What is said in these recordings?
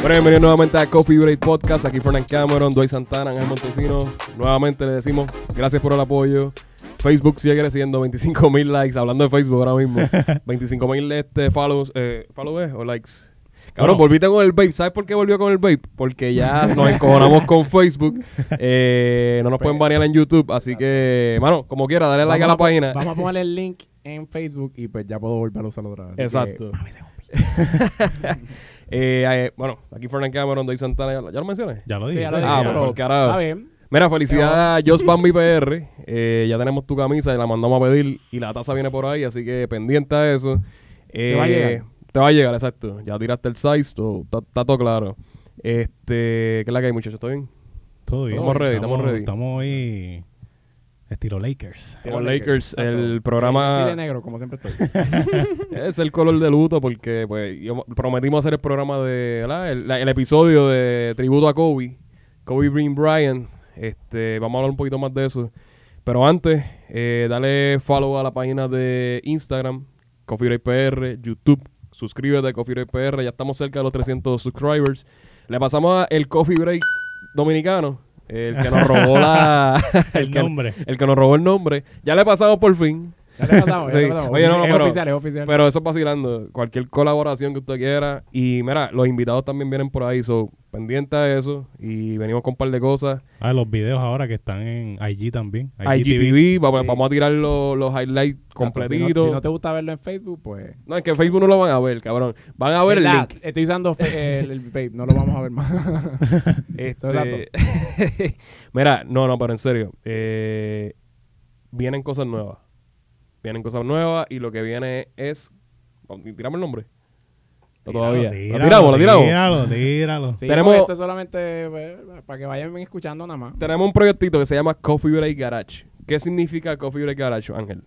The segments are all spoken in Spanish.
Bueno, bienvenidos nuevamente a Coffee Break Podcast. Aquí Fernand Cameron, Dwight Santana, Ángel Montesino. Nuevamente le decimos gracias por el apoyo. Facebook sigue creciendo, 25 mil likes. Hablando de Facebook ahora mismo, 25 mil este, follows, eh, follows o likes. Cabrón, Bueno. volviste con el vape. ¿Sabes por qué volvió con el vape? Porque ya nos encojonamos con Facebook. Eh, no nos pueden banear en YouTube. Así que, mano, como quiera, dale like a la página. Vamos a ponerle el link en Facebook y pues ya puedo volver a usarlo otra vez. Exacto. Eh, eh, bueno, aquí Fernand Cameron, Dwight Santana. ¿Ya lo- ¿Ya lo mencioné? Ya lo dije. sí, ya lo Ah, dije, pero porque ahora- Está bien. Mira, felicidad a Jos Bambi PR. Eh, ya tenemos tu camisa y la mandamos a pedir. Y la taza viene por ahí, así que pendiente a eso. Eh, Te va a llegar. Te va a llegar, exacto. Ya tiraste el size, todo- está está todo claro. Este, ¿qué es la que hay, muchachos? ¿Todo bien? Todo bien. Estamos ready, estamos ready. Estamos hoy estilo Lakers. Como Lakers, el programa negro, como siempre estoy. es el color de luto porque pues yo- prometimos hacer el programa de. El, la- el episodio de tributo a Kobe, Kobe Green Bryant. Este, vamos a hablar un poquito más de eso. Pero antes, eh, dale follow a la página de Instagram, Coffee Break PR, YouTube, suscríbete a Coffee Break PR, ya estamos cerca de los 300 subscribers. Le pasamos a el Coffee Break dominicano, el que nos robó la El que- nombre. el que nos robó el nombre. Ya le pasamos por fin. Ya le pasamos, ya Sí. le pasamos. Oye, no, no, es pero- oficial, es oficial. Pero eso es vacilando. Cualquier colaboración que usted quiera. Y mira, los invitados también vienen por ahí. So, pendiente a eso. Y venimos con un par de cosas. Ah, los videos ahora que están en IG también. IGTV, vamos, Sí. vamos a tirar los, los highlights completitos. Si no, si no te gusta verlo en Facebook, pues... No, es que Facebook no lo van a ver, cabrón. Van a ver el link. Estoy usando fe- el, el vape, no lo vamos a ver más. Este, Mira, no, no, pero en serio. eh, vienen cosas nuevas. Vienen cosas nuevas y lo que viene es... Tiramos el nombre. Está todavía. Lo Tíralo, tiramos, lo tiramos. Tíralo, tíralo. Sí, Tenemos- esto es solamente pues, para que vayan escuchando nada más. Tenemos un proyectito que se llama Coffee Break Garage. ¿Qué significa Coffee Break Garage, Ángel?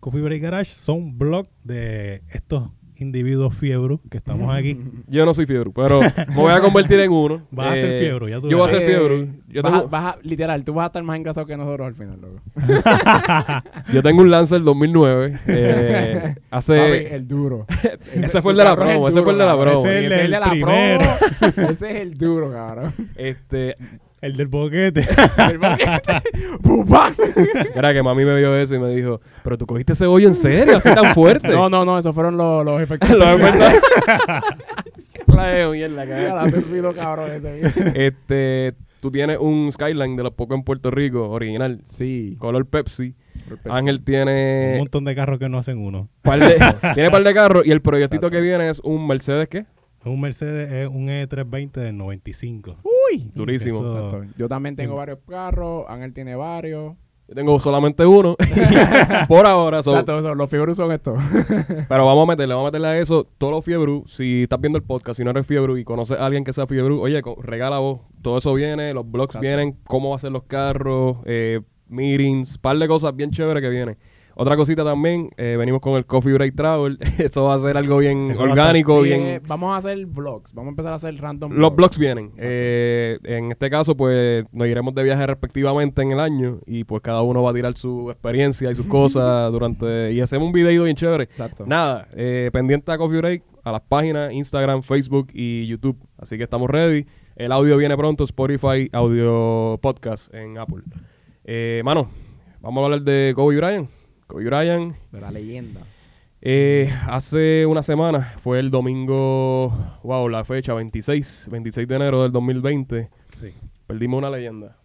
Coffee Break Garage son blog de estos individuos fiebros que estamos aquí. Yo no soy fiebre, pero me voy a convertir en uno. Vas a ser Eh, fiebre, ya tú Yo voy a ser fiebre. Yo vas, tengo, a, vas a- literal, tú vas a estar más engrasado que nosotros al final, loco. yo tengo un Lancer 2009. eh, Papi, hace... el duro. ese fue el de la promo, ese fue el de la promo. Ese es el la primero. promo. Ese es el duro, cabrón. Este, El del boquete. ¡Bubá! era que mami me vio eso y me dijo, pero tú cogiste ese hoyo en serio, así tan fuerte. No, no, no, esos fueron los, los efectos. Lo he especiales. La de mierda, cabrón. Hace un ruido cabrón ese. Este, tú tienes un Skyline de los pocos en Puerto Rico, original, Sí. color Pepsi. Ángel tiene Un montón de carros que no hacen uno. par de, tiene par de carros y el proyectito que viene es un Mercedes, ¿qué? Un Mercedes es un E320 del 95. Uy. Durísimo. Eso-. Yo también tengo varios carros. Ángel tiene varios. Yo tengo solamente uno por ahora. so- Exacto, eso, los figuros son estos. pero vamos a meterle, vamos a meterle a eso. Todos los fiebru, si estás viendo el podcast, si no eres fiebru y conoces a alguien que sea fiebru, oye, regala vos. Todo eso viene, los blogs Exacto. vienen, cómo va a ser los carros, eh, meetings, par de cosas bien chéveres que vienen. Otra cosita también, eh, venimos con el Coffee Break Travel. eso va a ser algo bien Eso orgánico, bien... eh, vamos a hacer vlogs. Vamos a empezar a hacer random Los blogs vienen. Eh, en este caso, pues nos iremos de viaje respectivamente en el año y pues cada uno va a tirar su experiencia y sus cosas durante... Y hacemos un video bien chévere. Exacto. Nada, eh, pendiente a Coffee Break, a las páginas Instagram, Facebook y YouTube. Así que estamos ready. El audio viene pronto, Spotify, audio podcast en Apple. Eh, mano, vamos a hablar de Kobe Bryant. Kobe Bryant, De la leyenda. eh, hace una semana, fue el domingo, wow, la fecha 26, 26 de enero del 2020, Sí. perdimos una leyenda.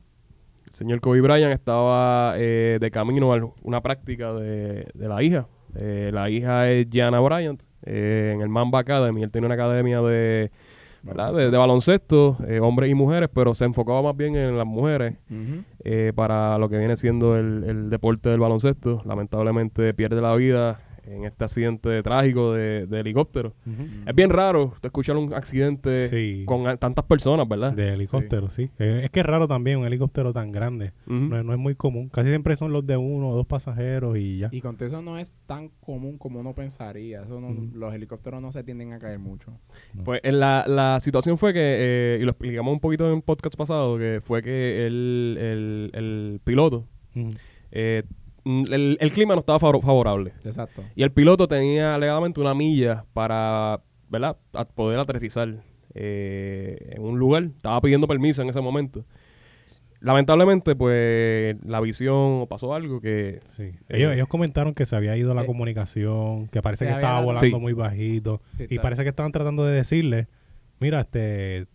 El señor Kobe Bryant estaba eh, de camino a una práctica de, de la hija. Eh, la hija es Gianna Bryant, eh, en el Mamba Academy. Él tiene una academia de, ¿verdad? de, de baloncesto, eh, hombres y mujeres, pero se enfocaba más bien en las mujeres eh, para lo que viene siendo el, el deporte del baloncesto. Lamentablemente pierde la vida en este accidente trágico de, de helicóptero. Es bien raro escuchar un accidente Sí. con a- tantas personas, ¿verdad? De helicóptero, sí. Eh, es que es raro también un helicóptero tan grande. Ujú. no, es- no es muy común. Casi siempre son los de uno o dos pasajeros y ya. Y con todo eso no es tan común como uno pensaría. Eso no-. Los helicópteros no se tienden a caer mucho. Pues en la, la situación fue que, eh, y lo explicamos un poquito en el podcast pasado, que fue que el, el, el piloto, eh, el, el clima no estaba favor- favorable. Exacto. Y el piloto tenía alegadamente una milla para, ¿verdad? A poder aterrizar. eh, en un lugar. Estaba pidiendo permiso en ese momento. Lamentablemente, pues, la visión o pasó algo que... Sí. Ellos, Eh, ellos comentaron que se había ido la eh, comunicación, que parece que estaba volando Sí. muy bajito. Sí, y parece que estaban tratando de decirle, mira, este,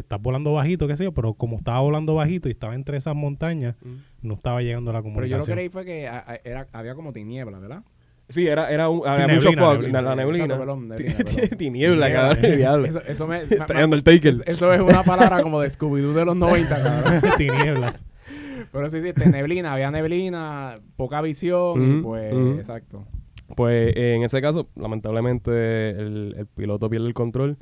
te estás volando bajito, qué sé yo, pero como estaba volando bajito y estaba entre esas montañas, no estaba llegando la Pero comunicación. yo lo que leí fue que a- a- era, había como tiniebla, ¿verdad? Sí, era, era un, Sí, había neblina, mucho fog, neblina. la, la neblina. Tiniebla, Tiniebla. cabrón, diablo. Eso, eso me, Está me- Undertaker. eso, eso es una palabra como de Scooby-Doo de los 90, cabrón. Tinieblas. Pero sí, sí, este, neblina, había neblina, poca visión y Ujú, pues, ujú. exacto. Pues eh, en ese caso, lamentablemente, el, el piloto pierde el control.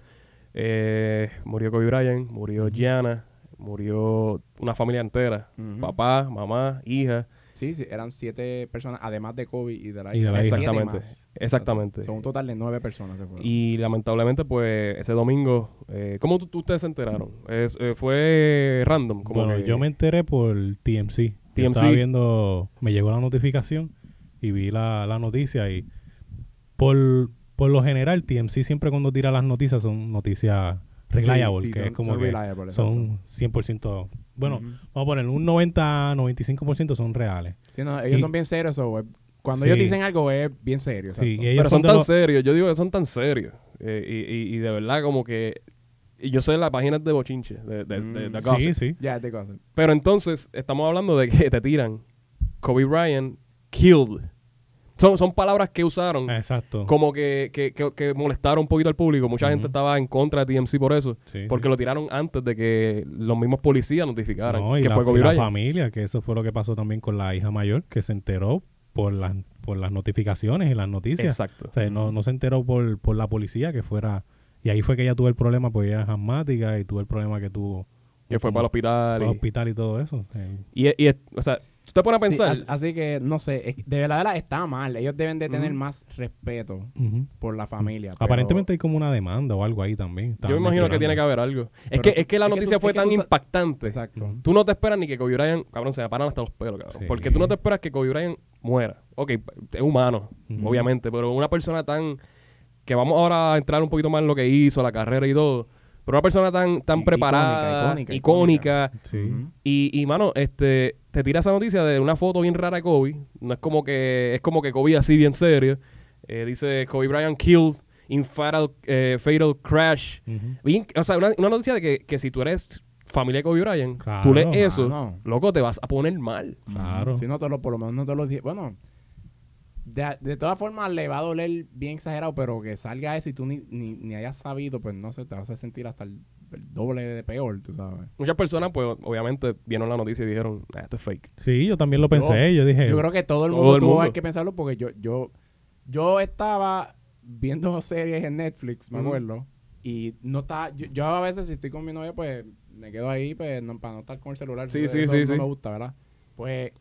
Eh, murió Kobe Bryant, murió Gianna, murió una familia entera. Papá, mamá, hija. Sí, sí, eran siete personas, además de Kobe y de la Y de la hija. Exactamente. Exactamente. Son un total de nueve personas se fueron. Y lamentablemente, pues, ese domingo, eh, ¿cómo ustedes se enteraron? Es- eh, ¿Fue random? Como Bueno, que- yo me enteré por TMC. Yo estaba viendo, me llegó la notificación y vi la, la noticia y por, por lo general TMC siempre cuando tira las noticias son noticias reliable, Sí, sí, que son- es como son que reliable, son 100%, bueno, vamos a poner un 90, 95% son reales. Sí, no, ellos Y- son bien serios. so, eh, cuando Sí. ellos dicen algo es bien serio. Sí, ellos Pero son tan los- serios, yo digo que son tan serios. Eh, y, y- y de verdad, como que. Y yo sé las páginas de bochinche, de, de, de- de Mm, gossip. Sí, sí. Cosas. Pero entonces, estamos hablando de que te tiran Kobe Bryant killed. Son, son palabras que usaron Exacto. como que, que, que, que molestaron un poquito al público. Mucha gente estaba en contra de TMC por eso. Sí, Porque sí. lo tiraron antes de que los mismos policías notificaran No, y que la, fue Kobe y la familia, que eso fue lo que pasó también con la hija mayor, que se enteró por las, por las notificaciones y las noticias. Exacto. O sea, no, no se enteró por, por la policía que fuera... Y ahí fue que ella tuvo el problema, porque ella es asmática y tuvo el problema que tuvo... Que fue para el hospital. al y- hospital y todo eso. Sí. Y, y, o sea, tú te pones a pensar. as- así que, no sé, de verdad está mal. Ellos deben de tener más respeto por la familia. pero- Aparentemente hay como una demanda o algo ahí también. yo me imagino que tiene que haber algo. Es que, es que la es que tú- noticia fue tan impactante. Exacto. Tú no te esperas ni que Kobe Bryant, cabrón, se me paran hasta los pelos, cabrón. Sí. Porque tú no te esperas que Kobe Bryant muera. Ok, es humano, obviamente, pero una persona tan... Que vamos ahora a entrar un poquito más en lo que hizo, la carrera y todo. Pero una persona tan, tan I- preparada, icónica, icónica, icónica, Sí. Y, y, mano, este, te tira esa noticia de una foto bien rara de Kobe. No es como que, es como que Kobe así bien serio. Eh, dice Kobe Bryant killed in fatal, eh, fatal crash. Bien, o sea, una, una noticia de que, que si tú eres familia de Kobe Bryant, Claro, tú lees eso, loco, te vas a poner mal. Claro. Si no te lo, por lo menos no te lo dije. Bueno, de, de todas formas le va a doler bien exagerado, pero que salga eso y tú ni, ni, ni hayas sabido, pues no sé, te vas a sentir hasta el, el doble de peor, tú sabes. Muchas personas, pues, obviamente, vieron la noticia y dijeron, "Ah, esto es fake. Sí, yo también lo pensé. Yo, dije, Yo creo que todo el Todo mundo el tuvo mundo. que pensarlo porque yo, yo, yo estaba viendo series en Netflix, me acuerdo, y no está, yo, yo a veces si estoy con mi novia, pues me quedo ahí pues, no- para no estar con el celular. Sí, sí, eso sí, no sí. me gusta, ¿verdad? Pues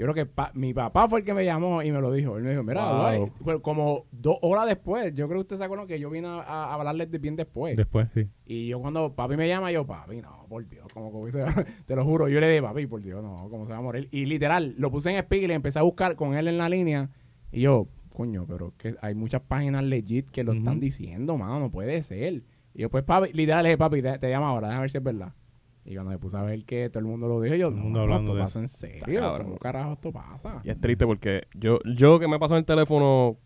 yo creo que pa- mi papá fue el que me llamó y me lo dijo. Él me dijo, mira, Wow. Dwight", pues, como dos horas después, yo creo que usted se acuerda que yo vine a, a hablarles de bien después. después, sí. Y yo cuando papi me llama, yo, papi, no, por Dios, como que se va- te lo juro. Yo le dije, papi, por Dios, no, como se va a morir. Y literal, lo puse en speaker y le empecé a buscar con él en la línea. Y yo, coño, pero que hay muchas páginas legit que lo están diciendo, mano, no puede ser. Y yo, pues, papi, literal, le dije, papi, te, te llamo ahora, déjame ver si es verdad. Y cuando me puse a ver que todo el mundo lo dijo, yo, Todo el mundo no, hablando esto de pasa en serio. cabrón. ¿Cómo carajo esto pasa? Y es triste porque yo, yo que me pasó en el teléfono,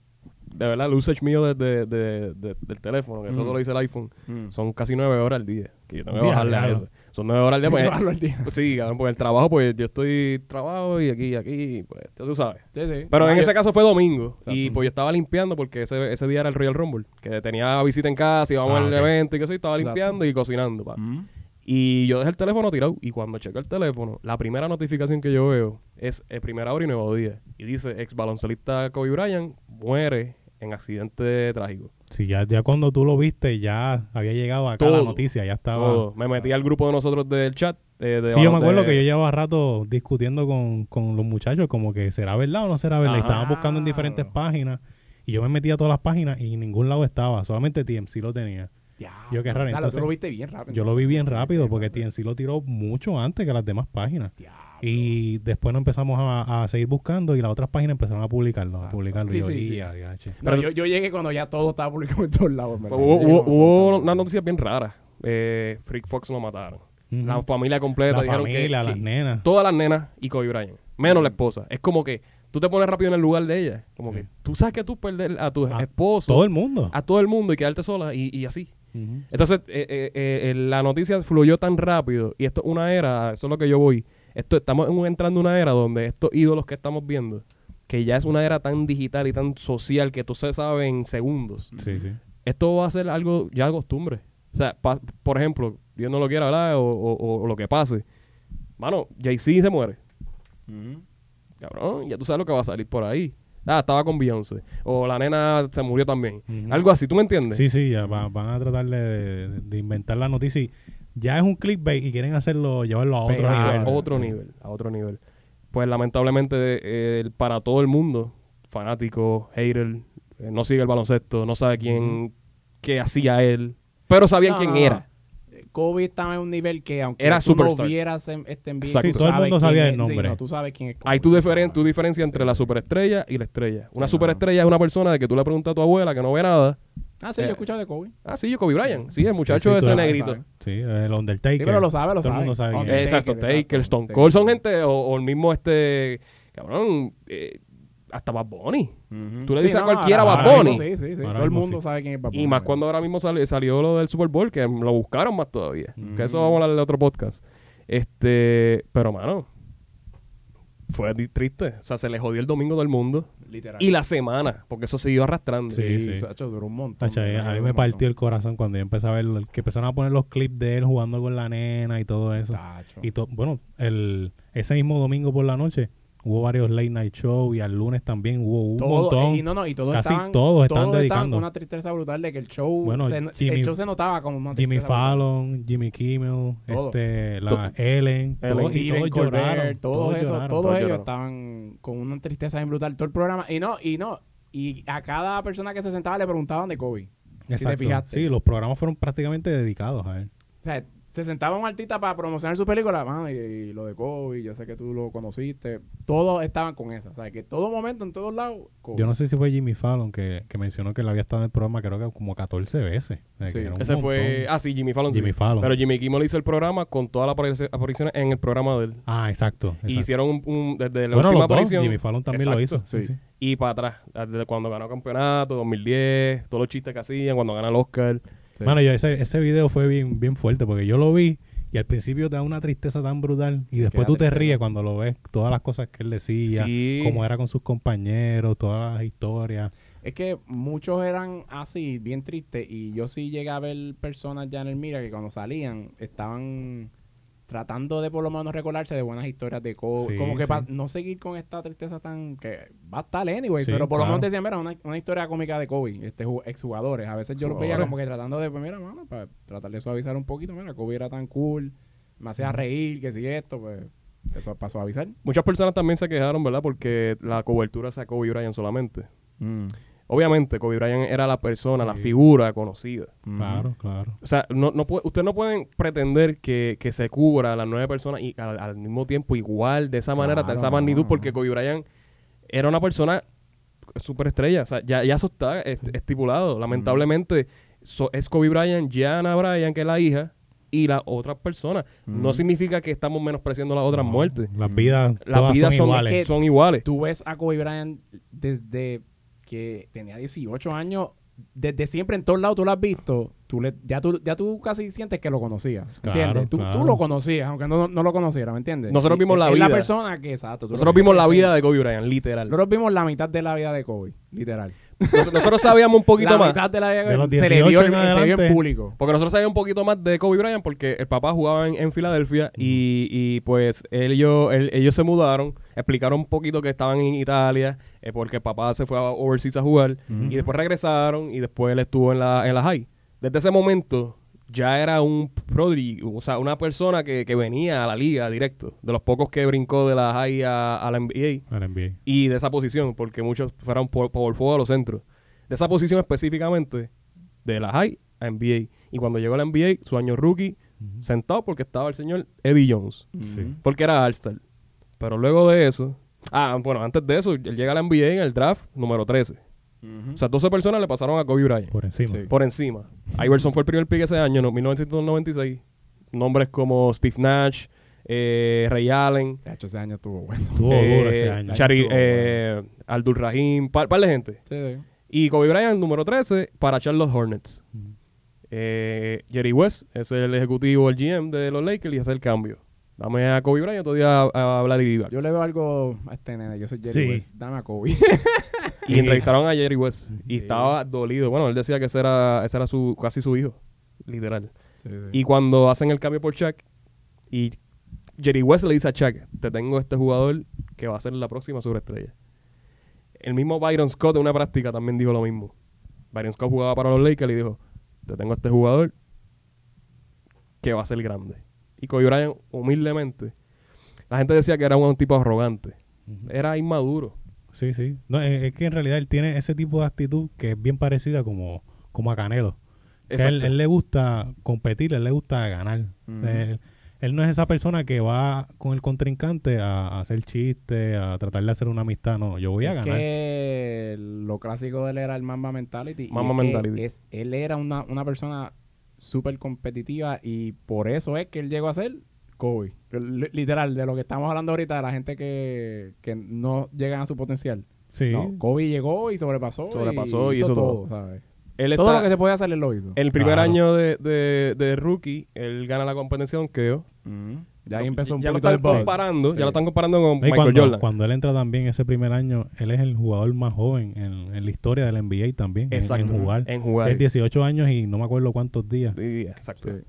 de verdad, el usage mío de, de- de- de- del teléfono, que eso Mm. lo dice el iPhone, Mm. son casi nueve horas al día. Que yo tengo que bajarle a eso. Son nueve horas al día. Pues, al día. pues sí, cabrón, porque el trabajo, pues yo estoy trabajo y aquí, aquí, pues ya tú sabes. Sí, sí. Pero en yo- ese caso fue domingo y pues yo estaba limpiando porque ese, ese día era el Royal Rumble, que tenía visita en casa, íbamos Ah, al evento y que sí, estaba Exacto. limpiando y cocinando. pa. Mm. Y yo dejé el teléfono tirado y cuando checo el teléfono, la primera notificación que yo veo es el primera hora y nuevo día. Y dice, ex baloncelista Kobe Bryant muere en accidente trágico. Sí, ya, ya cuando tú lo viste, ya había llegado acá Todo. la noticia, ya estaba... Todo. Me metí al grupo de nosotros del chat. eh, de Sí, yo me acuerdo de- que yo llevaba rato discutiendo con, con los muchachos, como que será verdad o no será verdad. Y estaban buscando en diferentes páginas. Y yo me metí a todas las páginas y en ningún lado estaba. Solamente TMC lo tenía. Yo qué raro, Claro, entonces- tú lo viste bien rápido. Yo lo vi bien rápido porque TMC lo tiró mucho antes que las demás páginas. Y después nos empezamos a, a seguir buscando y las otras páginas empezaron a publicarlo. A publicarlo. Sí, y yo, sí, sí. "Ya, diache". No, Pero- yo, yo llegué cuando ya todo estaba publicado en todos lados. Hubo, hubo, hubo unas noticias bien raras. eh, Freak Fox lo mataron. La familia completa La dijeron familia, que, las que nenas. todas las nenas y Kobe Bryant, menos la esposa. Es como que tú te pones rápido en el lugar de ella. Como que tú sabes que tú perder a tu A esposo, Todo el mundo. a todo el mundo y quedarte sola y, y así. Entonces, eh, eh, eh, la noticia fluyó tan rápido y esto es una era, eso es lo que yo voy. Esto estamos entrando en una era donde estos ídolos que estamos viendo, que ya es una era tan digital y tan social que tú se sabes en segundos. Sí, sí. Esto va a ser algo ya de costumbre. O sea, pa- por ejemplo, Dios no lo quiera hablar o, o- o- o lo que pase. Mano, Jay-Z se muere. Ujú. Cabrón, ya tú sabes lo que va a salir por ahí. Ah, estaba con Beyoncé. O la nena se murió también. Algo así, ¿tú me entiendes? Sí, sí, ya va- van a tratar de, de inventar la noticia y ya es un clickbait y quieren hacerlo, llevarlo a otro Pegar. a nivel. otro sí. nivel, a otro nivel. Pues lamentablemente eh, para todo el mundo, fanático, hater, eh, no sigue el baloncesto, no sabe quién, qué hacía él, pero sabían No, quién no, era. Kobe estaba en un nivel que aunque Era tú no superstar. vieras en este Exacto. tú Sí, todo el mundo sabía el nombre. sí, no, tú sabes quién es Kobe. Hay tu, diferen- tu diferencia entre la superestrella y la estrella. Una Sí, superestrella es una persona de que tú le preguntas a tu abuela que no ve nada. Ah, sí, yo Eh, he escuchado de Kobe. Ah, sí, yo Kobe Bryant. Sí, el muchacho Sí, sí, ese negrito. Sí, el Undertaker. Sí, pero lo sabe, lo Todo el sabe. mundo sabe. Exacto, Taker, Stone. Cold son gente, o, o el mismo este, cabrón, eh, hasta Bad Bunny. Ujú. Tú le dices a no, cualquiera ahora- Bad ahora Bunny. mismo Sí, sí, sí. Ahora Todo el mundo sí. sabe quién es Bad Bunny. Y más cuando ahora mismo sali- salió lo del Super Bowl, que lo buscaron más todavía. Que eso vamos a hablar de otro podcast. Este, pero mano, fue triste. O sea, se le jodió el domingo del mundo Literal. y la semana, porque eso siguió arrastrando. Sí, Sí, sí. Sacho, duró un montón. A mí me partió montón. el corazón cuando yo empecé a ver el- que empezaron a poner los clips de él jugando con la nena y todo eso. Tacho. Y to- bueno, el, ese mismo domingo por la noche hubo varios late night shows y al lunes también hubo un Todo- montón. Y no, no, y todos Casi estaban, todos estaban dedicando. con una tristeza brutal de que el show, Bueno, se, Jimmy- el show se notaba como una Jimmy brutal. Fallon, Jimmy Kimmel, Todo. este, la To- Ellen, Ellen. todos, y Steven todos Colbert, lloraron. todos, esos, lloraron. todos, todos ellos lloraron. estaban con una tristeza bien brutal todo el programa y no y no y a cada persona que se sentaba le preguntaban de Kobe si te Exacto. fijaste Sí, los programas fueron prácticamente dedicados a él. o sea se sentaba un artista para promocionar su película mano, y, y lo de Kobe yo sé que tú lo conociste todos estaban con esa o sea que todo momento en todos lados Kobe. Yo no sé si fue Jimmy Fallon que, que mencionó que él había estado en el programa creo que como 14 veces. O sea, Sí. era un Ese fue, ah sí, Jimmy Fallon. sí. Jimmy Fallon. Pero Jimmy Kimmel hizo el programa con todas las aparici- apariciones en el programa de él. Ah, exacto. Y hicieron un, un- desde la bueno, última los dos, aparición Jimmy Fallon también lo hizo. Sí, sí. y para atrás, desde cuando ganó campeonato, 2010, todos los chistes que hacían, cuando gana el Oscar. Sí. Mano, yo ese, ese video fue bien, bien fuerte porque yo lo vi y al principio te da una tristeza tan brutal y después tú te Quédate, ríes cuando lo ves, todas las cosas que él decía, Sí. cómo era con sus compañeros, todas las historias. Es que muchos eran así, bien tristes, y yo sí llegué a ver personas ya en el Mira que cuando salían estaban tratando de por lo menos recordarse de buenas historias de Kobe. Sí, como que sí. para no seguir con esta tristeza tan... que va a estar anyway, Sí, pero por lo menos decían, mira, una, una historia cómica de Kobe, este ju- exjugadores. A veces yo los veía como que tratando de, pues mira, mano, para tratar de suavizar un poquito, mira, Kobe era tan cool, me hacía reír, que si esto, pues, eso para suavizar. Muchas personas también se quejaron, ¿verdad? Porque la cobertura a Kobe Bryant solamente. Mm. Obviamente, Kobe Bryant era la persona, la figura conocida. Claro, claro. O sea, no, no puede, ustedes no pueden pretender que, que se cubra a las nueve personas y al, al mismo tiempo igual, de esa manera, de Claro, esa magnitud, no. porque Kobe Bryant era una persona superestrella. O sea, ya, ya eso está est- estipulado. Lamentablemente, so- es Kobe Bryant, Gianna Bryant, que es la hija, y las otras personas. No significa que estamos menospreciando las otras No, muertes. Las vidas, Las todas vidas son, son, iguales. son iguales. tú ves a Kobe Bryant desde que tenía 18 años, desde siempre en todos lados tú lo has visto, tú le, ya, tú, ya tú casi sientes que lo conocías, Claro, ¿entiendes? Tú, claro. tú lo conocías, aunque no, no lo conociera, ¿me entiendes? Nosotros vimos la es vida. la persona que, exacto. Nosotros vimos la vida de Kobe Bryant, literal. Nosotros vimos la mitad de la vida de Kobe, literal. Nos- nosotros sabíamos un poquito la más. mitad de la vida de De los Kobe se le vio 18 en, en se vio en público. Porque nosotros sabíamos un poquito más de Kobe Bryant porque el papá jugaba en, en Filadelfia y, y, pues él y yo, él- ellos se mudaron, explicaron un poquito que estaban en Italia eh, porque el papá se fue a overseas a jugar y después regresaron y después él estuvo en la, en la high. Desde ese momento ya era un prodigy, o sea, una persona que, que venía a la liga directo, de los pocos que brincó de la high a, a la NBA Al NBA. y de esa posición, porque muchos fueron por, por fuego a los centros. De esa posición específicamente, de la high a NBA. Y cuando llegó a la NBA, su año rookie, sentado porque estaba el señor Eddie Jones, Sí. porque era All-Star. Pero luego de eso, ah, bueno, antes de eso, él llega a la NBA en el draft número 13. O sea, 12 personas le pasaron a Kobe Bryant. Por encima. Sí. Por encima. Iverson fue el primer pick ese año, en 1996. Nombres como Steve Nash, eh, Ray Allen, De hecho, ese año estuvo bueno. Estuvo eh, duro ese año. Chari- Estuvo eh, Abdul Rahim, par, par de gente. Sí, sí. Y Kobe Bryant, número 13, para Charlotte Hornets. Eh, Jerry West es el ejecutivo, el GM de los Lakers y hace el cambio. Dame a Kobe Bryant todavía a, a hablar y Yo le veo algo a este nene. Yo soy Jerry Sí. West. Dame a Kobe. Y entrevistaron a Jerry West y estaba dolido. Bueno, él decía que ese era, ese era su, casi su hijo, literal. Sí, sí. Y cuando hacen el cambio por Shaq y Jerry West le dice a Shaq, te tengo este jugador que va a ser la próxima sobreestrella. El mismo Byron Scott en una práctica también dijo lo mismo. Byron Scott jugaba para los Lakers y dijo, te tengo este jugador que va a ser grande. Y Kobe Bryant, humildemente, la gente decía que era un tipo arrogante. Era inmaduro. Sí, sí. No, es, es que en realidad él tiene ese tipo de actitud que es bien parecida como, como a Canelo. Que él, él le gusta competir, él le gusta ganar. Ujú. él, él no es esa persona que va con el contrincante a, a hacer chistes, a tratar de hacer una amistad. No, yo voy a Es ganar. que lo clásico de él era el Mamba Mentality. Mamba Mentality. es- él era una, una persona súper competitiva y por eso es que él llegó a ser Kobe. L- Literal, de lo que estamos hablando ahorita, de la gente que, que no llegan a su potencial. Sí. No, Kobe llegó y sobrepasó. Sobrepasó y hizo, hizo todo, todo. ¿sabes? Él Todo está- lo que se podía hacer, él lo hizo. El primer Claro. año de, de, de rookie, él gana la competencia de donkeo. Ujú. Ya ahí empezó un ya lo están comparando, Sí. ya lo están comparando con Y Michael cuando, Jordan. cuando él entra también ese primer año, él es el jugador más joven en, en la historia del NBA también. en- Exacto. En, jugar. En jugar. Es 18 años y no me acuerdo cuántos días. Sí, exacto. Sí.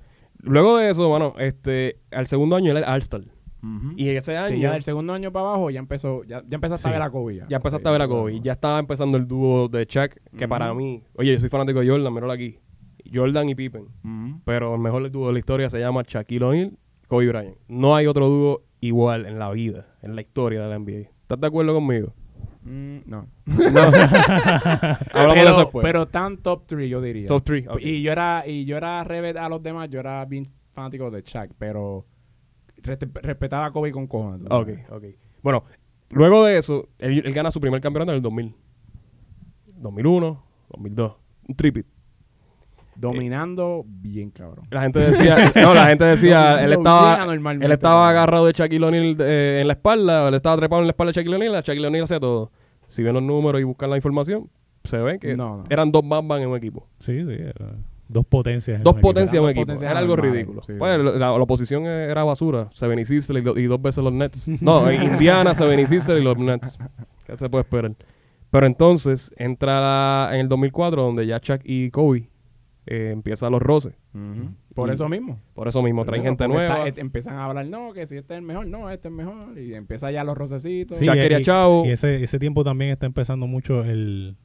Luego de eso, bueno, este, al segundo año él era All-Star. Ujú. Y ese año Sí, ya del segundo año para abajo ya empezó, ya, ya empezaste a ver a Kobe. ya empezaste Sí, a ver a. Kobe. Ya estaba empezando el dúo de Shaq, que para mí, oye, yo soy fanático de Jordan, míralo aquí. Jordan y Pippen. Pero el mejor dúo de la historia se llama Shaquille O'Neal, Kobe Bryant. No hay otro dúo igual en la vida, en la historia de la NBA. ¿Estás de acuerdo conmigo? Mm, no. De pero, después. pero tan top 3 yo diría. Top 3. Y yo era y yo era revés a los demás, yo era bien fanático de Shaq, pero respe- respetaba a Kobe con cojones. ¿tú Ok, ok. Bueno, luego de eso, él, él gana su primer campeonato en el 2000. 2001, 2002. Un tripit. Dominando bien cabrón. La gente decía, no, la gente decía, él estaba, él estaba agarrado de Shaquille O'Neal eh, en la espalda, él estaba trepado en la espalda de Shaquille O'Neal, Shaquille O'Neal hacía todo. Si ven los números y buscan la información, se ve que No, no. eran dos Batman en un equipo. Sí, sí. era dos potencias. en Dos potencias en un equipo. potencias Era algo ridículo. sí. Pues, la, la oposición era basura. Seven y Sixers y, do- y dos veces los Nets. No, Indiana, Seven y Sixers y los Nets. ¿Qué se puede esperar? Pero entonces entra la- en el 2004 donde ya Chuck y Kobe eh, empiezan los roces. Por Y- eso mismo. Por eso mismo traen gente nueva. está- eh, empiezan a hablar, no, que si este es el mejor, no, este es mejor. Y empieza ya los rocecitos. Sí, Shaq y- quería y- chavo. Y ese, ese tiempo también está empezando mucho el,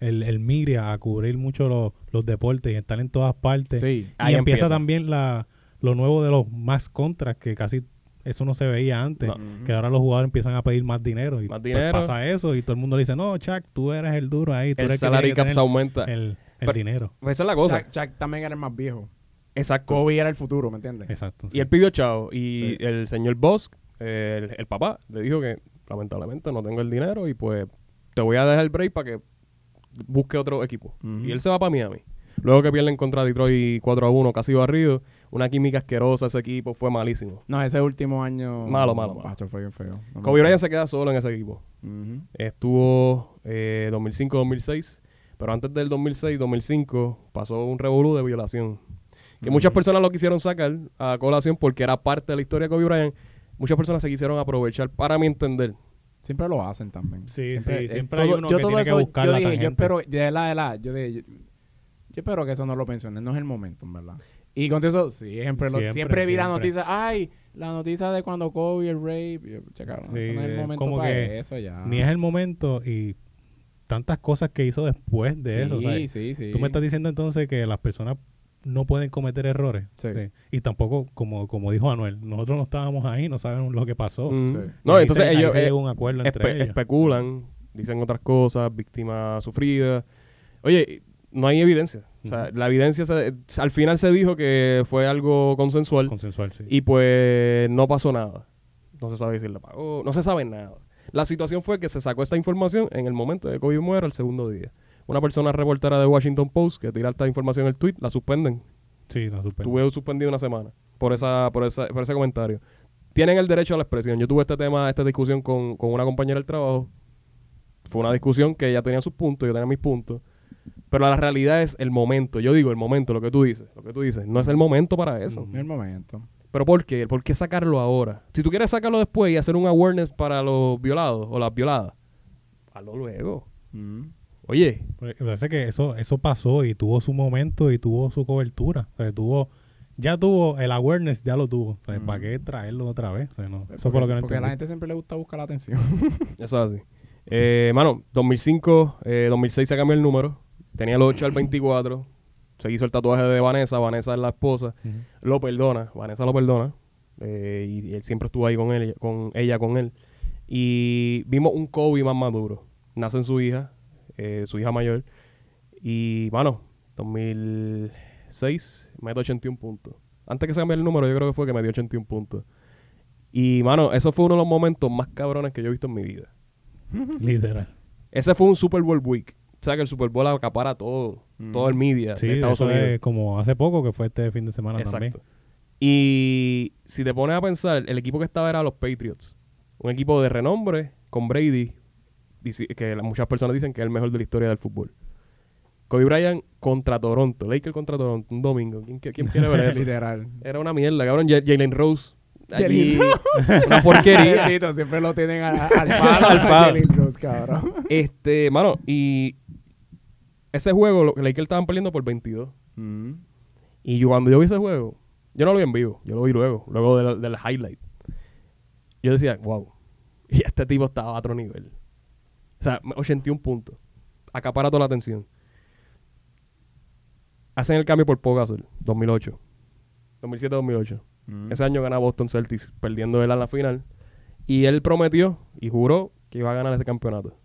el, el media a cubrir mucho los, los deportes y estar en todas partes. Sí. Y empieza, empieza. también la, lo nuevo de los más contras, que casi eso no se veía antes. No. Que ahora los jugadores empiezan a pedir más dinero. Y Más pues dinero. pasa eso y todo el mundo le dice, no, Chuck, tú eres el duro ahí. Tú el eres tiene que cap se aumenta. el, el Pero- dinero. Pues esa es la cosa. Shaq, Shaq también era el más viejo. Exacto. Kobe era el futuro, ¿me entiendes? Exacto. Y él pidió chavo. Y Sí. el señor Bosch, eh, el, el papá, le dijo que lamentablemente no tengo el dinero y pues te voy a dejar el break para que busque otro equipo. Ujú. Y él se va para Miami. Luego que pierden contra Detroit 4 a 1, casi barrido, una química asquerosa ese equipo, fue malísimo. No, ese último año. Malo, malo, malo. Macho, fue bien feo. No me Kobe. Bryant se queda solo en ese equipo. Ujú. Estuvo eh, 2005-2006, pero antes del 2006-2005 pasó un revolú de violación. Que muchas personas lo quisieron sacar a colación porque era parte de la historia de Kobe Bryant. Muchas personas se quisieron aprovechar, para mi entender. Siempre lo hacen también. Sí, sí, es siempre hay uno que todo tiene que buscar yo la dije, yo espero, de la de la, yo dije, yo, yo espero que eso no lo mencionen, no es el momento, en verdad. Y con eso, siempre, lo- Siempre, siempre, vi la siempre. noticia, ay, la noticia de cuando Kobe el rape, y yo, che, cabrón, Sí, no es el momento como para que eso ya. Ni es el momento y tantas cosas que hizo después de sí, eso. ¿sabes? sí, sí. Tú me estás diciendo entonces que las personas no pueden cometer errores. Sí. Y tampoco, como, como dijo Anuel, nosotros no estábamos ahí, no sabemos lo que pasó. Mm. Sí. No, Ahí entonces se- ahí ellos se eh, un acuerdo entre espe- ellos. especulan, dicen otras cosas, víctima sufrida. Oye, no hay evidencia. O sea, la evidencia, se- al final se dijo que fue algo consensual Consensual, sí. y pues no pasó nada. No se sabe si le pagó, no se sabe nada. La situación fue que se sacó esta información en el momento de que Kobe muera el segundo día. una persona reportera de Washington Post que tira esta información en el tweet, la suspenden. Sí, no supe. Tuve suspendido una semana por esa, por esa, por ese comentario. Tienen el derecho a la expresión. Yo tuve este tema, esta discusión con, con una compañera del trabajo. Fue una discusión que ella tenía sus puntos, yo tenía mis puntos. Pero la realidad es el momento. Yo digo el momento, lo que tú dices. Lo que tú dices. No es el momento para eso. En el momento. Pero ¿por qué? ¿Por qué sacarlo ahora? Si tú quieres sacarlo después y hacer un awareness para los violados o las violadas, hazlo luego. Mm. Oye, Porque Parece que eso, eso pasó y tuvo su momento y tuvo su cobertura. O sea, tuvo, ya tuvo el awareness, ya lo tuvo. O sea, Mm. ¿Para qué traerlo otra vez? O sea, no, eso Porque, fue lo que no porque a la gente siempre le gusta buscar la atención. eso es así. Eh, mano, 2005, eh, 2006 se cambió el número. Tenía el 8 al 24. Se hizo el tatuaje de Vanessa. Vanessa es la esposa. Lo perdona. Vanessa lo perdona. Eh, y, y él siempre estuvo ahí con él, con ella, con él. Y vimos un Kobe más maduro. Nace en su hija, eh, su hija mayor. Y, mano, 2006, mete 81 puntos. Antes que se cambie el número, yo creo que fue que me dio 81 puntos. Y, mano, eso fue uno de los momentos más cabrones que yo he visto en mi vida. Literal. Ese fue un Super Bowl week. O sea, que el Super Bowl acapara todo, Mm. todo el media Sí, de Estados eso Unidos. es como hace poco que fue este fin de semana también. Y si te pones a pensar, el equipo que estaba era los Patriots. Un equipo de renombre con Brady, que muchas personas dicen que es el mejor de la historia del fútbol. Kobe Bryant contra Toronto, Lakers contra Toronto, un domingo. ¿Quién, qui- quién quiere ver eso? Literal. Era una mierda, cabrón. Ja- Jalen Rose. allí, Jalen una porquería. Siempre lo tienen al palo. Al a palo. Jalen Rose, cabrón. este, mano, y ese juego, los Lakers estaban perdiendo por 22. Mm. Y yo, cuando yo vi ese juego, yo no lo vi en vivo, yo lo vi luego, luego del, del highlight. Yo decía, wow, y este tipo estaba a otro nivel. O sea, 81 puntos. Acapara toda la atención. Hacen el cambio por Pau Gasol, 2008. 2007-2008. Mm. Ese año gana Boston Celtics, perdiendo él a la final. Y él prometió y juró que iba a ganar ese campeonato.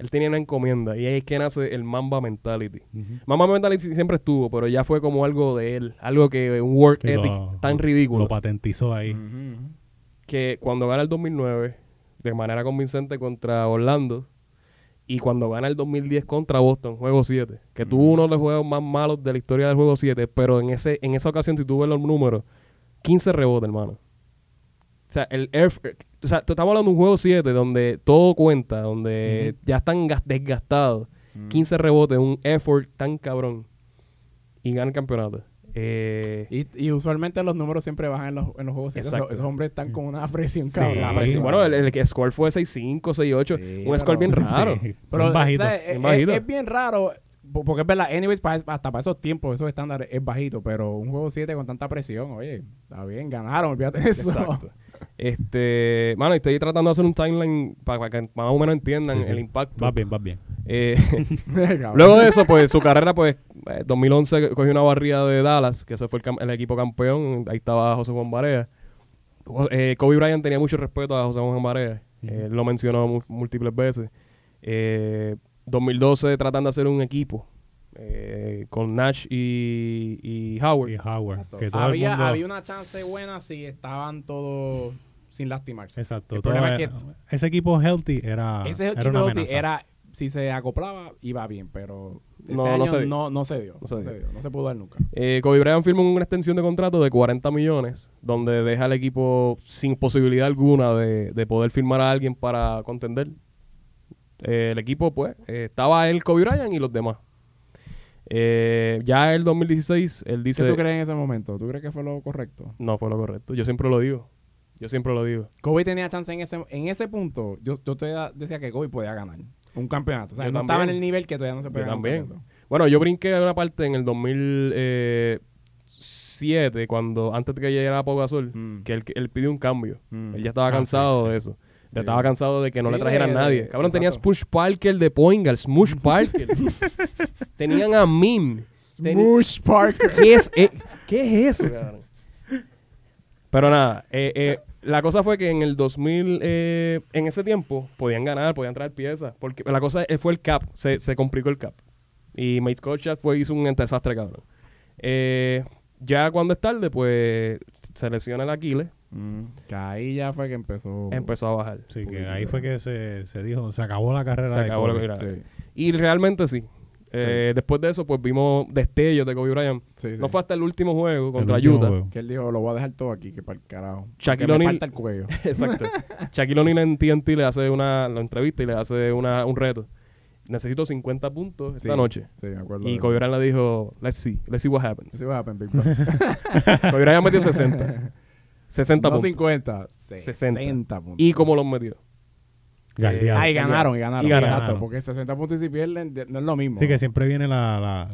Él tenía una encomienda y ahí es que nace el Mamba Mentality. Mamba Mentality siempre estuvo, pero ya fue como algo de él, algo que un work Sí, ethic lo- tan lo- ridículo Lo patentizó ahí. Que cuando gana el 2009 de manera convincente contra Orlando y cuando gana el 2010 contra Boston, juego 7, que tuvo uno de los juegos más malos de la historia del juego 7, pero en ese en esa ocasión si tú ves los números, 15 rebotes, hermano. O sea, el air, o sea, tú estamos hablando de un juego 7 donde todo cuenta, donde ya están gas- desgastados. Mm. 15 rebotes, un effort tan cabrón. Y gana el campeonato. Eh, Y, y usualmente los números siempre bajan en los, en los juegos. Esos, Exacto. esos hombres están con una presión Sí, cabrón. presión- bueno, el, el que score fue 6-5, 6-8. Sí, un score bien raro. Sí, Pero bien bajito. o sea, es, bien es- bajito. es bien raro. po- Porque es verdad, anyways, pa- hasta para esos tiempos, esos estándares es bajito, pero un juego 7 con tanta presión, oye, está bien, ganaron, olvídate de eso. Exacto. Este, mano, estoy tratando de hacer un timeline para, que más o menos entiendan Sí, sí. el impacto. Vas bien, vas bien. Eh, luego de eso, pues su carrera, pues, eh, 2011 cogió una barrida de Dallas, que ese fue el, equipo campeón. Ahí estaba José Juan Barea. Eh, Kobe Bryant tenía mucho respeto a José Juan Barea. Él lo mencionó múltiples veces. Eh, 2012 tratando de hacer un equipo eh, con Nash y, y Howard. Y Howard. Que todo el había, mundo- había una chance buena si estaban todos sin lastimarse. Exacto. El problema es era- ese equipo healthy era, Ese era equipo una amenaza. era, si se acoplaba, iba bien, pero ese No, no se dio. no, no se dio. No se No dio. se dio. No se pudo dar nunca. Eh, Kobe Bryant firma una extensión de contrato de 40 millones, donde deja al equipo sin posibilidad alguna de, de poder firmar a alguien para contender. Eh, el equipo, pues, eh, estaba él, Kobe Bryant y los demás. Eh, ya el 2016, él dice... ¿Qué tú crees en ese momento? ¿Tú crees que fue lo correcto? No fue lo correcto. Yo siempre lo digo. Yo siempre lo digo. Kobe tenía chance en ese, en ese punto. Yo, yo te da- decía que Kobe podía ganar un campeonato. O sea, Yo no también. estaba en el nivel que todavía no se puede Yo ganar. también. Bueno, yo brinqué de una parte en el 2007, cuando antes de que llegara Pau Gasol, Mm. que él, él pidió un cambio. Mm. Él ya estaba Ah, cansado sí, sí. de eso. Sí. Ya estaba cansado de que no le trajeran de- nadie. Cabrón, tenía exacto. Smush Parker de Poingal, Smush Parker. Tenían a Mim. Smush Parker. ¿Qué es, eh, ¿Qué es eso, cabrón? Pero nada, eh, eh, la cosa fue que en el 2000, eh, en ese tiempo, podían ganar, podían traer piezas. Porque la cosa eh, fue el cap, se, se complicó el cap. Y Mate Kochak fue, hizo un desastre, cabrón. Eh, ya cuando es tarde, pues se lesiona el Aquiles. Mm, que ahí ya fue que empezó. Empezó a bajar. Sí, que ahí fue que se, se dijo, se acabó la carrera Se de acabó la carrera. Sí, Y realmente sí. Eh, Después de eso, pues vimos destellos de Kobe Bryant. sí, sí. No fue hasta el último juego contra último Utah. juego. Que él dijo, lo voy a dejar todo aquí, que para el carajo. Shaquille que me O'Neal- falta el cuello. Exacto. Shaquille O'Neal en TNT le hace una la entrevista y le hace una, un reto. Necesito 50 puntos esta Sí, noche. Sí, me acuerdo. Y de Kobe. Bryant le dijo, let's see, let's see what happens. Sí, va a happen, big. Kobe Bryant metió 60. 60 no puntos. 50, 60. 60 puntos. ¿Y cómo los metió? Galdeado. Ah, y ganaron, y ganaron. Y ganaron. Exacto, porque 60 puntos y si pierden, de- no es lo mismo. Sí, que siempre viene la, la,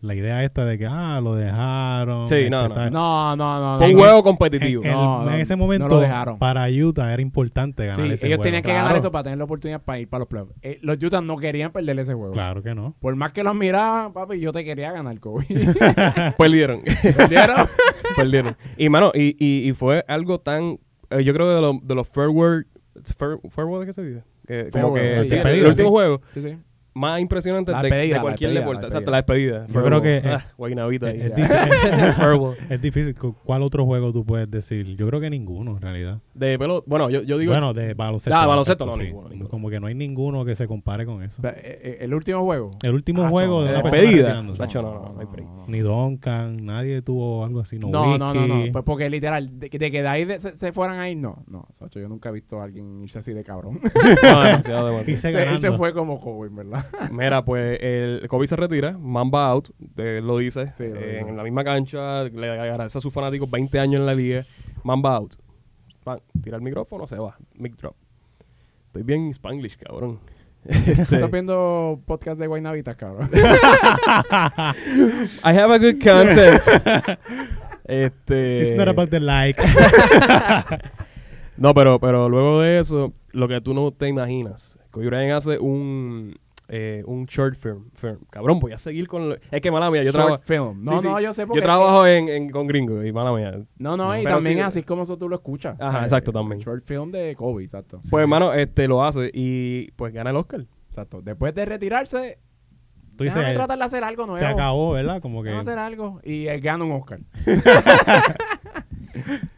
la idea esta de que, ah, lo dejaron. Sí, este, no, no. tal. No, no, no. Fue un no. juego competitivo. En, el- No, en no, ese no momento, lo dejaron. para Utah era importante ganar Sí, ese ellos juego. tenían que Claro. ganar eso para tener la oportunidad para ir para los playoffs. Eh, los Utah no querían perder ese juego. Claro que no. Por más que los miraban, papi, yo te quería ganar, Kobe. Perdieron. ¿Perdieron? Perdieron. Y, mano, y, y, y fue algo tan... eh, yo creo que de, lo- de los fair word, ¿qué se dice? Que, como que sí, el Despedida, último juego sí, sí. Más impresionante La de, despedida, de la cualquier despedida, deporte. la Exacto, la despedida. Yo creo que, Ah, ahí, Es, difícil, es ¿Cuál otro juego tú puedes decir? Yo creo que ninguno, en realidad. De pelo... Bueno, yo, yo digo... bueno, de baloncesto. Ah, baloncesto, no, sí. ninguno, ninguno. Como que no hay ninguno que se compare con eso. Eh, eh, El último juego. El último Ah, juego de la despedida. no, no, no hay. Ni Duncan, nadie tuvo algo así. No, No, no, no. Pues porque literal, de, que- de que de ahí de- se, se fueran a ir, no. No, Sacho, yo nunca he visto a alguien irse así de cabrón. No, demasiado. Y se fue como Kobe, verdad. Mira, pues el Kobe se retira, Mamba out, eh, lo dice, Sí, lo eh, dice. en la misma cancha, le agradece a sus fanáticos 20 años en la liga, Mamba out. Pan, tira el micrófono, se va, mic drop. Estoy bien spanglish, cabrón. Este, ¿Estás viendo podcast de Guaynavitas, cabrón? I have a good content. este, It's not about the like. No, pero, pero luego de eso, lo que tú no te imaginas, Kobe Bryant hace un, eh, un short film, film. Cabrón, voy a seguir con... lo- es que, mala mía, yo Short trabajo... film. No, Sí, no, sí. yo sé porque... Yo trabajo en, en- con gringos y mala mía. No, no, y también sí- así es como eso tú lo escuchas. Ajá, ¿sabes? exacto, también. Short film de Kobe, exacto. Pues, hermano, este lo hace y pues gana el Oscar. Exacto. Después de retirarse, Tú dices, eh, tratar de hacer algo nuevo. se acabó, ¿verdad? Como que Déjame hacer algo. Y él gana un Oscar.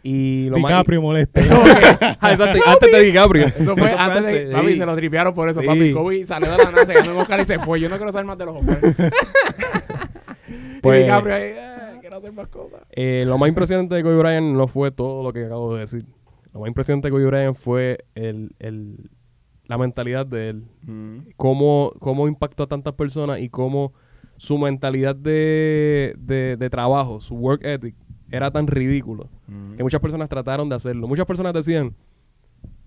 Y lo más... DiCaprio molesta. Ah, exacto, antes de DiCaprio. Eso fue antes de... Papi, sí. se lo tripearon por eso. Sí. Papi, Kobe salió de la nada, se ganó un Oscar y se fue. Yo no quiero saber más de los Oscars. Pues- y DiCaprio ahí, "Eh, quiero hacer más cosas. Eh, lo más impresionante de Kobe Bryant no fue todo lo que acabo de decir. Lo más impresionante de Kobe Bryant fue el, el- la mentalidad de él. Cómo, cómo impactó a tantas personas y cómo su mentalidad de, de, de trabajo, su work ethic, era tan ridículo que muchas personas trataron de hacerlo. Muchas personas decían,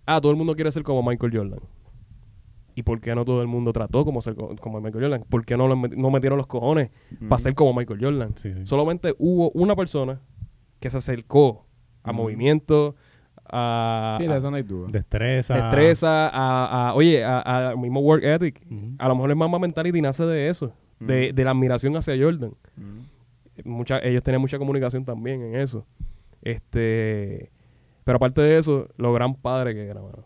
ah, todo el mundo quiere ser como Michael Jordan. ¿Y por qué no todo el mundo trató como ser co- como Michael Jordan? ¿Por qué no, lo met- no metieron los cojones para ser como Michael Jordan? Sí, sí. Solamente hubo una persona que se acercó a movimiento, a, Sí, de eso no hay duda. Destreza. destreza, a, a- oye, a, a mismo work ethic. A lo mejor el Mamba Mentality nace de eso, de, de la admiración hacia Jordan. Mm. Mucha, ellos tenían mucha comunicación también en eso. Este, pero aparte de eso, lo gran padre que era, mano.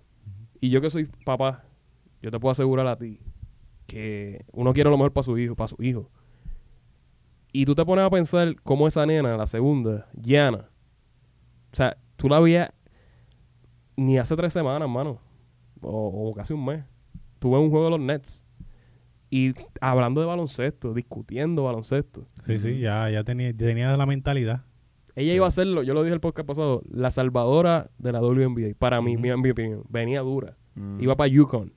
Y yo que soy papá, yo te puedo asegurar a ti que uno quiere lo mejor para su hijo, para su hijo. Y tú te pones a pensar cómo esa nena, la segunda, Gianna, o sea, tú la veías ni hace tres semanas, mano, o, o casi un mes. Tuve un juego de los Nets y hablando de baloncesto, discutiendo baloncesto. Sí, sí, ya, ya tenía, tenía la mentalidad. Ella iba a serlo, yo lo dije el podcast pasado, la salvadora de la WNBA. Para mí, mi, en mi opinión, venía dura. Mm. Iba para Yukon.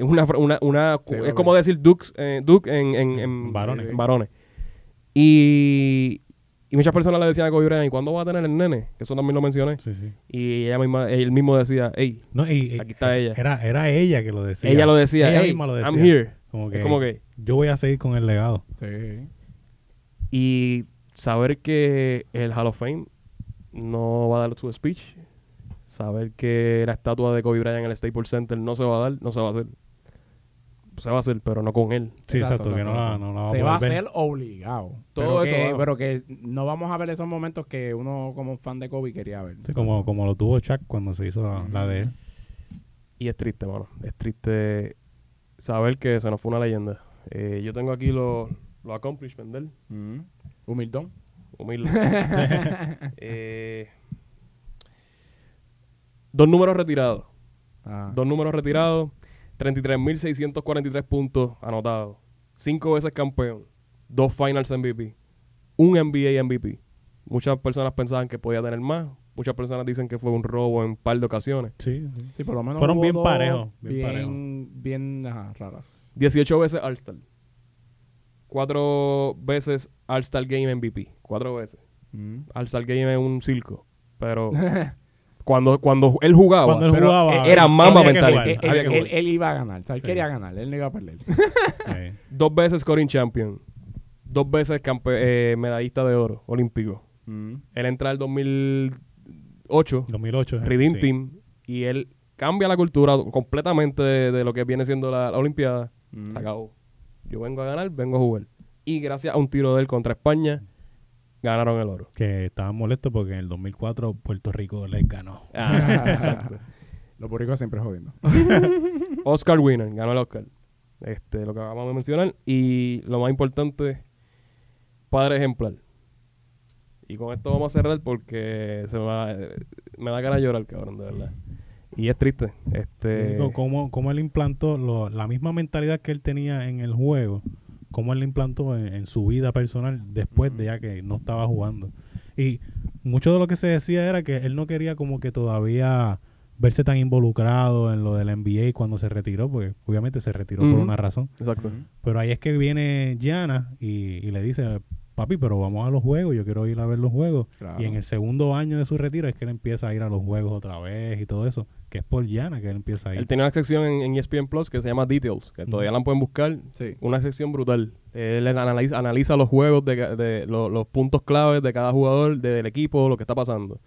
Una, una, una- Sí, es como decir Duke, eh, Duke en, en, en- Varones. en varones. Y, y muchas personas le decían a Kobe Bryant, ¿y cuándo va a tener el nene? Que eso también lo mencioné. Sí, sí. Y ella misma, él mismo decía, hey, No, y, y- Aquí está ella. Era, era ella que lo decía. ella lo decía, Ella hey, misma lo decía. I'm here. Como que, Es como que, yo voy a seguir con el legado. Sí. y saber que el Hall of Fame no va a dar su speech, saber que la estatua de Kobe Bryant en el Staples Center no se va a dar, no se va a hacer. Se va a hacer, pero no con él. Sí, exacto, que exacto, no la, no la va se va a ver. hacer obligado. Todo pero eso que, va. pero que no vamos a ver esos momentos que uno como fan de Kobe quería ver. Sí, como, como lo tuvo Chuck cuando se hizo la, la de él. Y es triste, mano. Es triste saber que se nos fue una leyenda. Eh, yo tengo aquí los los accomplishments de él. Mm. Humildón. Humilde. Eh, Dos números retirados. Ah. Dos números retirados. 33.643 puntos anotados. Cinco veces campeón. Dos Finals MVP. Un NBA MVP. Muchas personas pensaban que podía tener más. Muchas personas dicen que fue un robo en un par de ocasiones. Sí, sí. Sí, por lo menos Fueron bien parejos, bien Bien, parejos. bien, ajá, raras. 18 veces All-Star. Cuatro veces All-Star Game MVP. Cuatro veces. Mm. All-Star Game es un circo. Pero cuando, cuando él jugaba, Cuando él jugaba, eh, era mama mental. él, él- iba a ganar. O sea, él Sí. quería ganar. Él no iba a perder. Dos veces scoring champion. Dos veces campe- eh, medallista de oro olímpico. Mm. Él entra el 2008, 2008. Redeem sí. Team, y él cambia la cultura completamente de, de lo que viene siendo la, la Olimpiada. Mm. Se acabó. Yo vengo a ganar, vengo a jugar. Y gracias a un tiro de él contra España, ganaron el oro. Que estaban molestos porque en el 2004 Puerto Rico les ganó. Ah, exacto. Los boricos siempre jodiendo. Oscar Winner, ganó el Oscar. Este, lo que acabamos de mencionar. Y lo más importante, padre ejemplar. Y con esto vamos a cerrar porque se me, va- eh, me da ganas de llorar, cabrón, de verdad. Y es triste. Este, cómo, cómo él implantó lo- la misma mentalidad que él tenía en el juego, cómo él la implantó en, en su vida personal después de ya que no estaba jugando. Y mucho de lo que se decía era que él no quería como que todavía verse tan involucrado en lo del NBA cuando se retiró, porque obviamente se retiró por una razón. Exacto. Pero ahí es que viene Gianna y, y le dice, papi, pero vamos a los juegos, yo quiero ir a ver los juegos. Claro. Y en el segundo año de su retiro es que él empieza a ir a los juegos otra vez y todo eso, que es por Gianna que él empieza a ir. Él tenía una sección en, en ESPN Plus que se llama Details, que todavía la pueden buscar. Sí. Una sección brutal. Él analiza, analiza los juegos, de, los puntos claves de cada jugador, de- del equipo, lo que está pasando.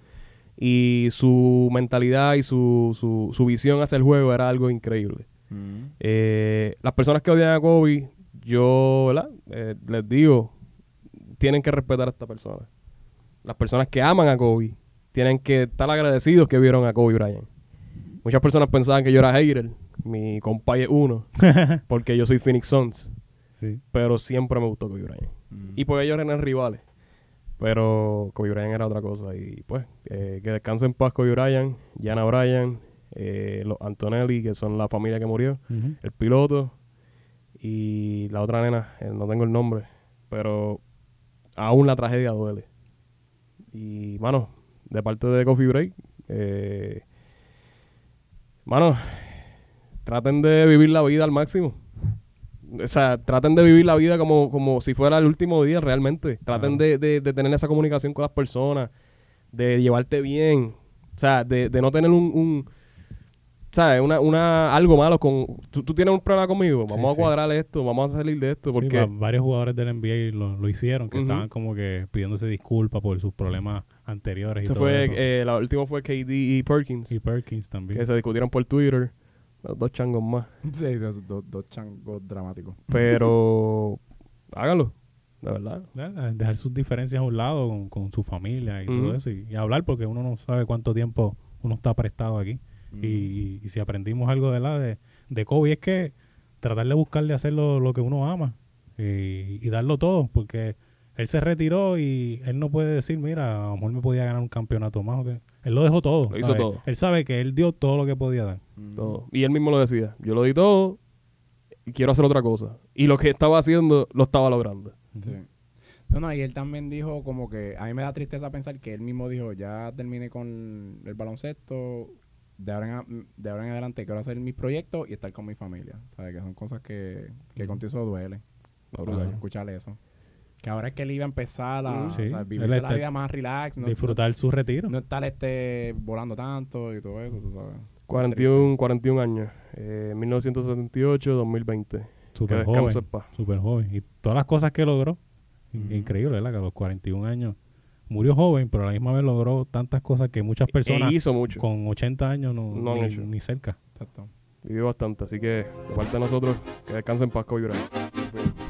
Y su mentalidad y su, su, su visión hacia el juego era algo increíble. Mm. Eh, las personas que odian a Kobe, yo ¿verdad? Eh, les digo, tienen que respetar a esta persona. Las personas que aman a Kobe tienen que estar agradecidos que vieron a Kobe Bryant. Muchas personas pensaban que yo era hater, mi compa es uno, porque yo soy Phoenix Suns, Sí. pero siempre me gustó Kobe Bryant. Mm. Y porque ellos eran rivales. Pero Kobe Bryant era otra cosa. Y pues, eh, que descansen en paz Kobe Bryant, Jana Bryant, eh, los Antonelli, que son la familia que murió, el piloto y la otra nena, eh, no tengo el nombre, pero aún la tragedia duele. Y, mano, de parte de Coffee Break, eh, mano, traten de vivir la vida al máximo. O sea, traten de vivir la vida como, como si fuera el último día realmente. Traten de, de- de tener esa comunicación con las personas, de llevarte bien. O sea, de, de no tener un, un ¿sabes? Una, una, algo malo con... ¿Tú, tú tienes un problema conmigo? Sí, Vamos a sí. cuadrar esto, vamos a salir de esto. Porque va- varios jugadores del NBA lo, lo hicieron, que estaban como que pidiéndose disculpas por sus problemas anteriores y eso todo fue, eso. eh, la última fue KD y Perkins, y Perkins también. que se discutieron por Twitter. Los dos changos más. Sí, dos, dos, dos changos dramáticos. Pero háganlo, de verdad. Dejar sus diferencias a un lado con, con su familia y todo eso. Y, y hablar porque uno no sabe cuánto tiempo uno está prestado aquí. Mm. Y, y- si aprendimos algo de la de, de Kobe es que tratar de buscarle hacer lo, lo que uno ama y, y darlo todo. Porque él se retiró y él no puede decir, mira, a lo mejor me podía ganar un campeonato más. o qué. Él lo dejó todo. Lo hizo ¿sabes? todo. Él sabe que él dio todo lo que podía dar. Mm. Todo. Y él mismo lo decía. Yo lo di todo y quiero hacer otra cosa. Y lo que estaba haciendo, lo estaba logrando. Sí. No, no, y él también dijo como que a mí me da tristeza pensar que él mismo dijo, ya terminé con el baloncesto, de ahora en, a- de ahora en adelante quiero hacer mis proyectos y estar con mi familia. ¿Sabes? Que son cosas que, que contigo duele. Brutal. Escucharle eso. Que ahora es que él iba a empezar a, Sí. vivirse la vida más relax, no, Disfrutar su retiro. no, estar este, volando tanto y todo eso, tú sabes. 41, 41 años. Eh, 1978-2020. Que Súper descanse joven. Súper joven. Y todas las cosas que logró. Increíble, ¿verdad? Que a los 41 años murió joven, pero a la misma vez logró tantas cosas que muchas personas E hizo mucho. con 80 años no, No han ni, hecho. ni cerca. Exacto. Vivió bastante. Así que, de parte de nosotros, que descansen en paz, Kobe Bryant.